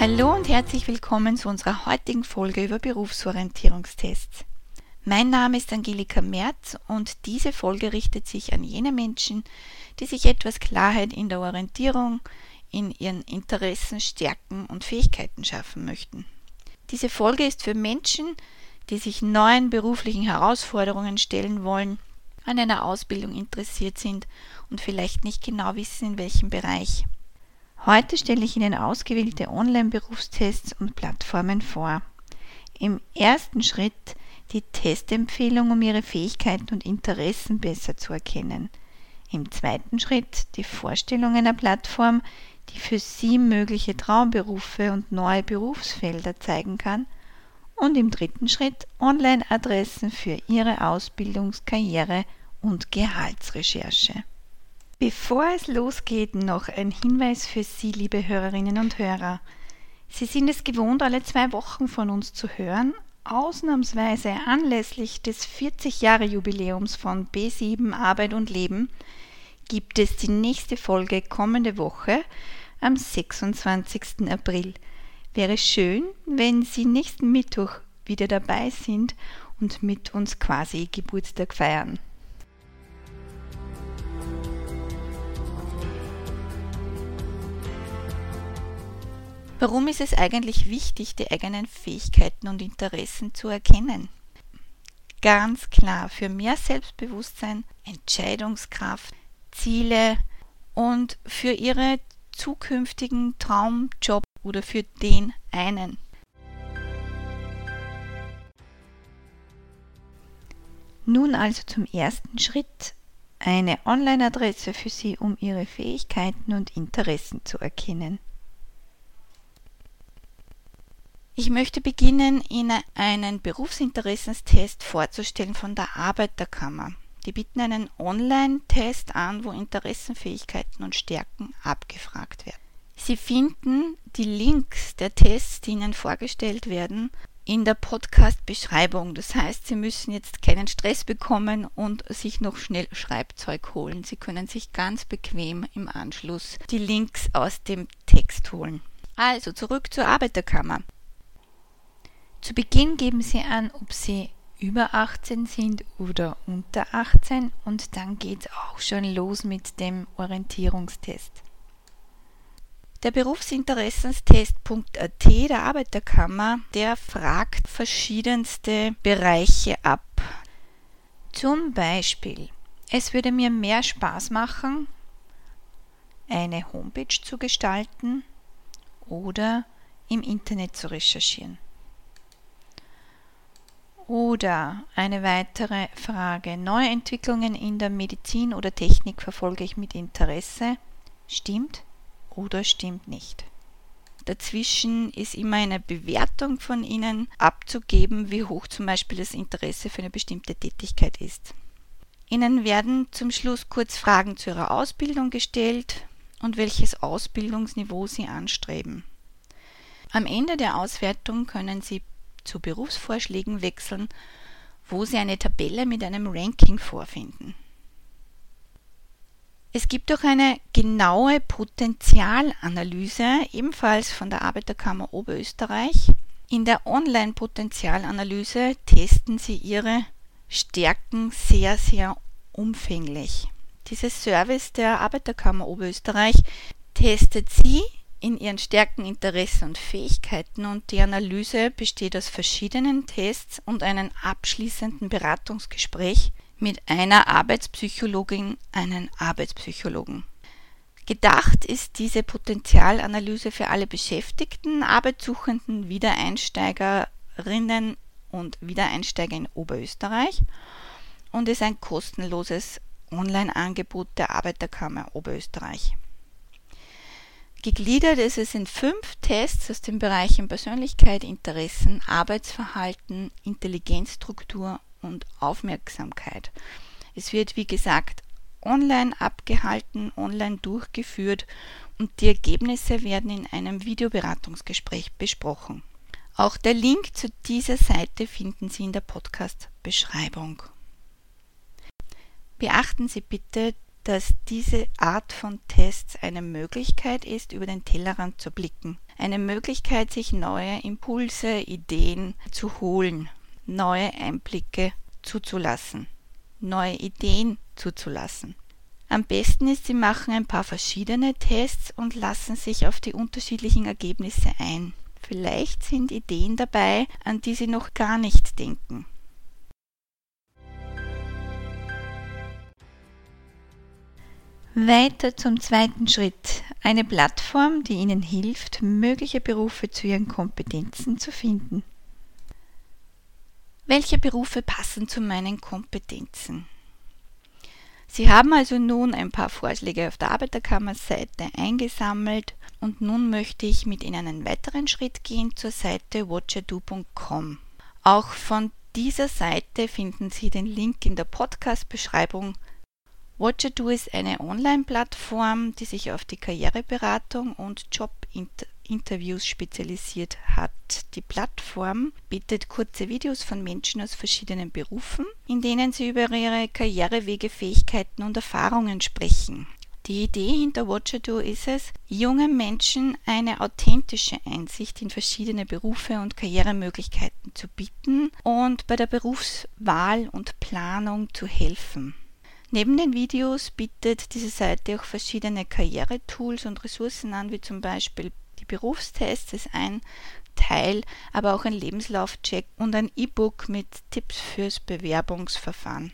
Hallo und herzlich willkommen zu unserer heutigen Folge über Berufsorientierungstests. Mein Name ist Angelika Merz und diese Folge richtet sich an jene Menschen, die sich etwas Klarheit in der Orientierung, in ihren Interessen, Stärken und Fähigkeiten schaffen möchten. Diese Folge ist für Menschen, die sich neuen beruflichen Herausforderungen stellen wollen, an einer Ausbildung interessiert sind und vielleicht nicht genau wissen, in welchem Bereich. Heute stelle ich Ihnen ausgewählte Online-Berufstests und Plattformen vor. Im ersten Schritt die Testempfehlung, um Ihre Fähigkeiten und Interessen besser zu erkennen. Im zweiten Schritt die Vorstellung einer Plattform, die für Sie mögliche Traumberufe und neue Berufsfelder zeigen kann. Und im dritten Schritt Online-Adressen für Ihre Ausbildungs-, Karriere- und Gehaltsrecherche. Bevor es losgeht, noch ein Hinweis für Sie, liebe Hörerinnen und Hörer. Sie sind es gewohnt, alle zwei Wochen von uns zu hören. Ausnahmsweise anlässlich des 40 Jahre Jubiläums von B7 Arbeit und Leben gibt es die nächste Folge kommende Woche am 26. April. Wäre schön, wenn Sie nächsten Mittwoch wieder dabei sind und mit uns quasi Geburtstag feiern. Warum ist es eigentlich wichtig, die eigenen Fähigkeiten und Interessen zu erkennen? Ganz klar für mehr Selbstbewusstsein, Entscheidungskraft, Ziele und für ihre zukünftigen Traumjob oder für den einen. Nun also zum ersten Schritt eine Online-Adresse für Sie, um Ihre Fähigkeiten und Interessen zu erkennen. Ich möchte beginnen, Ihnen einen Berufsinteressenstest vorzustellen von der Arbeiterkammer. Die bieten einen Online-Test an, wo Interessenfähigkeiten und Stärken abgefragt werden. Sie finden die Links der Tests, die Ihnen vorgestellt werden, in der Podcast-Beschreibung. Das heißt, Sie müssen jetzt keinen Stress bekommen und sich noch schnell Schreibzeug holen. Sie können sich ganz bequem im Anschluss die Links aus dem Text holen. Also zurück zur Arbeiterkammer. Zu Beginn geben Sie an, ob Sie über 18 sind oder unter 18 und dann geht es auch schon los mit dem Orientierungstest. Der Berufsinteressenstest.at der Arbeiterkammer, der fragt verschiedenste Bereiche ab. Zum Beispiel, es würde mir mehr Spaß machen, eine Homepage zu gestalten oder im Internet zu recherchieren. Oder eine weitere Frage. Neue Entwicklungen in der Medizin oder Technik verfolge ich mit Interesse. Stimmt oder stimmt nicht? Dazwischen ist immer eine Bewertung von Ihnen abzugeben, wie hoch zum Beispiel das Interesse für eine bestimmte Tätigkeit ist. Ihnen werden zum Schluss kurz Fragen zu Ihrer Ausbildung gestellt und welches Ausbildungsniveau Sie anstreben. Am Ende der Auswertung können Sie zu Berufsvorschlägen wechseln, wo Sie eine Tabelle mit einem Ranking vorfinden. Es gibt auch eine genaue Potenzialanalyse, ebenfalls von der Arbeiterkammer Oberösterreich. In der Online-Potenzialanalyse testen Sie Ihre Stärken sehr, sehr umfänglich. Dieses Service der Arbeiterkammer Oberösterreich testet Sie in ihren Stärken, Interessen und Fähigkeiten und die Analyse besteht aus verschiedenen Tests und einem abschließenden Beratungsgespräch mit einer Arbeitspsychologin, einem Arbeitspsychologen. Gedacht ist diese Potenzialanalyse für alle Beschäftigten, Arbeitssuchenden, Wiedereinsteigerinnen und Wiedereinsteiger in Oberösterreich und ist ein kostenloses Online-Angebot der Arbeiterkammer Oberösterreich. Gegliedert ist es in fünf Tests aus den Bereichen Persönlichkeit, Interessen, Arbeitsverhalten, Intelligenzstruktur und Aufmerksamkeit. Es wird, wie gesagt, online abgehalten, online durchgeführt und die Ergebnisse werden in einem Videoberatungsgespräch besprochen. Auch der Link zu dieser Seite finden Sie in der Podcast-Beschreibung. Beachten Sie bitte, dass diese Art von Tests eine Möglichkeit ist, über den Tellerrand zu blicken. Eine Möglichkeit, sich neue Impulse, Ideen zu holen, neue Einblicke zuzulassen, neue Ideen zuzulassen. Am besten ist, Sie machen ein paar verschiedene Tests und lassen sich auf die unterschiedlichen Ergebnisse ein. Vielleicht sind Ideen dabei, an die Sie noch gar nicht denken. Weiter zum zweiten Schritt. Eine Plattform, die Ihnen hilft, mögliche Berufe zu Ihren Kompetenzen zu finden. Welche Berufe passen zu meinen Kompetenzen? Sie haben also nun ein paar Vorschläge auf der Arbeiterkammerseite eingesammelt und nun möchte ich mit Ihnen einen weiteren Schritt gehen zur Seite watchado.com. Auch von dieser Seite finden Sie den Link in der Podcast-Beschreibung. Watchado ist eine Online-Plattform, die sich auf die Karriereberatung und Jobinterviews Interviews spezialisiert hat. Die Plattform bietet kurze Videos von Menschen aus verschiedenen Berufen, in denen sie über ihre Karrierewege, Fähigkeiten und Erfahrungen sprechen. Die Idee hinter Watchado ist es, jungen Menschen eine authentische Einsicht in verschiedene Berufe und Karrieremöglichkeiten zu bieten und bei der Berufswahl und Planung zu helfen. Neben den Videos bietet diese Seite auch verschiedene Karrieretools und Ressourcen an, wie zum Beispiel die Berufstests ist ein Teil, aber auch ein Lebenslaufcheck und ein E-Book mit Tipps fürs Bewerbungsverfahren.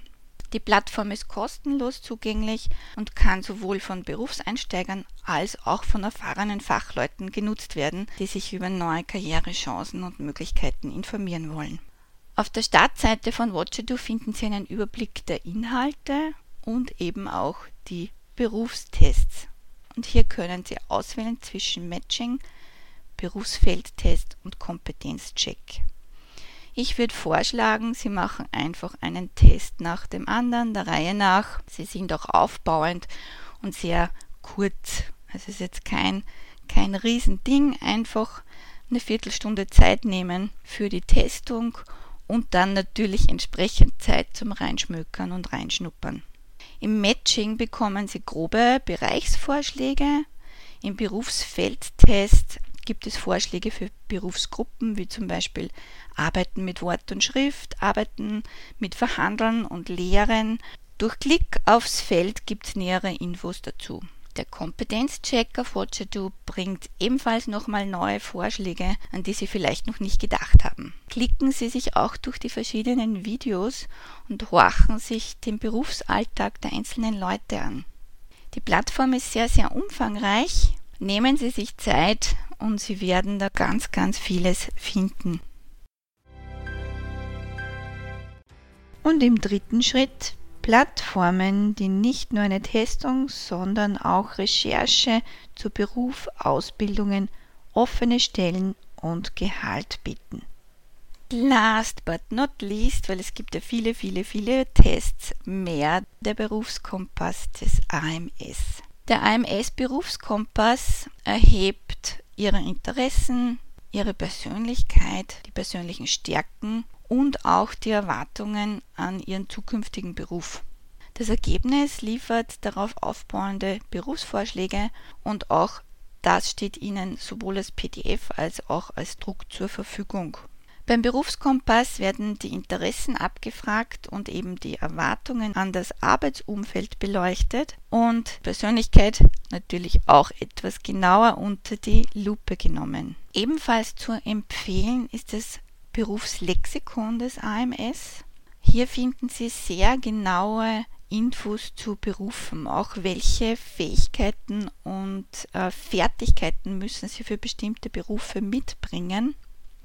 Die Plattform ist kostenlos zugänglich und kann sowohl von Berufseinsteigern als auch von erfahrenen Fachleuten genutzt werden, die sich über neue Karrierechancen und Möglichkeiten informieren wollen. Auf der Startseite von Watchedo finden Sie einen Überblick der Inhalte und eben auch die Berufstests und hier können Sie auswählen zwischen Matching, Berufsfeldtest und Kompetenzcheck. Ich würde vorschlagen, Sie machen einfach einen Test nach dem anderen, der Reihe nach. Sie sind auch aufbauend und sehr kurz. Es ist jetzt kein, kein Riesending, einfach eine Viertelstunde Zeit nehmen für die Testung und dann natürlich entsprechend Zeit zum Reinschmökern und Reinschnuppern. Im Matching bekommen Sie grobe Bereichsvorschläge. Im Berufsfeldtest gibt es Vorschläge für Berufsgruppen, wie zum Beispiel Arbeiten mit Wort und Schrift, Arbeiten mit Verhandeln und Lehren. Durch Klick aufs Feld gibt es nähere Infos dazu. Der Kompetenzcheck auf Watchado bringt ebenfalls nochmal neue Vorschläge, an die Sie vielleicht noch nicht gedacht haben. Klicken Sie sich auch durch die verschiedenen Videos und horchen sich den Berufsalltag der einzelnen Leute an. Die Plattform ist sehr, sehr umfangreich. Nehmen Sie sich Zeit und Sie werden da ganz, ganz vieles finden. Und im dritten Schritt Plattformen, die nicht nur eine Testung, sondern auch Recherche zu Beruf, Ausbildungen, offene Stellen und Gehalt bieten. Last but not least, weil es gibt ja viele, viele, viele Tests mehr, der Berufskompass des AMS. Der AMS Berufskompass erhebt Ihre Interessen, Ihre Persönlichkeit, die persönlichen Stärken und auch die Erwartungen an ihren zukünftigen Beruf. Das Ergebnis liefert darauf aufbauende Berufsvorschläge und auch das steht Ihnen sowohl als PDF als auch als Druck zur Verfügung. Beim Berufskompass werden die Interessen abgefragt und eben die Erwartungen an das Arbeitsumfeld beleuchtet und Persönlichkeit natürlich auch etwas genauer unter die Lupe genommen. Ebenfalls zu empfehlen ist das Berufslexikon des AMS. Hier finden Sie sehr genaue Infos zu Berufen, auch welche Fähigkeiten und äh, Fertigkeiten müssen Sie für bestimmte Berufe mitbringen.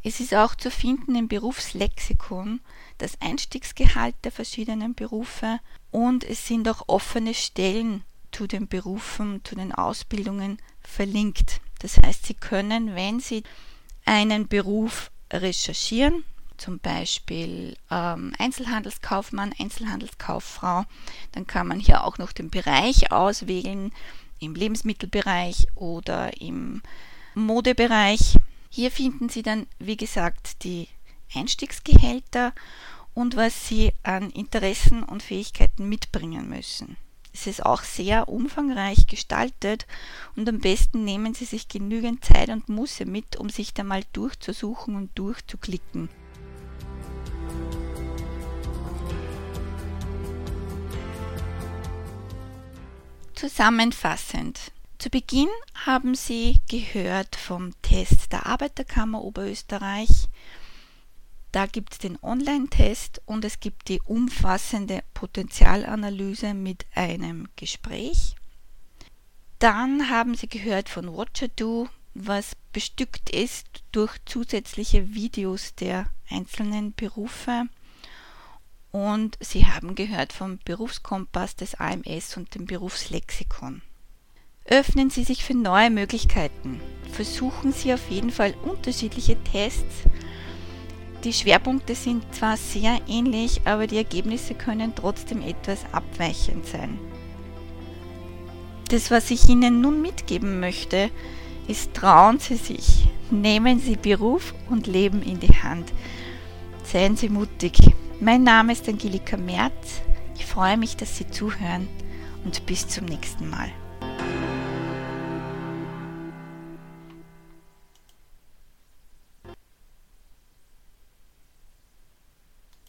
Es ist auch zu finden im Berufslexikon das Einstiegsgehalt der verschiedenen Berufe und es sind auch offene Stellen zu den Berufen, zu den Ausbildungen verlinkt. Das heißt, Sie können, wenn Sie einen Beruf recherchieren, zum Beispiel ähm, Einzelhandelskaufmann, Einzelhandelskauffrau, dann kann man hier auch noch den Bereich auswählen, im Lebensmittelbereich oder im Modebereich. Hier finden Sie dann, wie gesagt, die Einstiegsgehälter und was Sie an Interessen und Fähigkeiten mitbringen müssen. Es ist auch sehr umfangreich gestaltet und am besten nehmen Sie sich genügend Zeit und Muße mit, um sich da mal durchzusuchen und durchzuklicken. Zusammenfassend. Zu Beginn haben Sie gehört vom Test der Arbeiterkammer Oberösterreich. Da gibt es den Online-Test und es gibt die umfassende Potenzialanalyse mit einem Gespräch. Dann haben Sie gehört von WatcherDo, was bestückt ist durch zusätzliche Videos der einzelnen Berufe. Und Sie haben gehört vom Berufskompass des AMS und dem Berufslexikon. Öffnen Sie sich für neue Möglichkeiten. Versuchen Sie auf jeden Fall unterschiedliche Tests die Schwerpunkte sind zwar sehr ähnlich, aber die Ergebnisse können trotzdem etwas abweichend sein. Das, was ich Ihnen nun mitgeben möchte, ist, trauen Sie sich, nehmen Sie Beruf und Leben in die Hand. Seien Sie mutig. Mein Name ist Angelika Merz. Ich freue mich, dass Sie zuhören und bis zum nächsten Mal.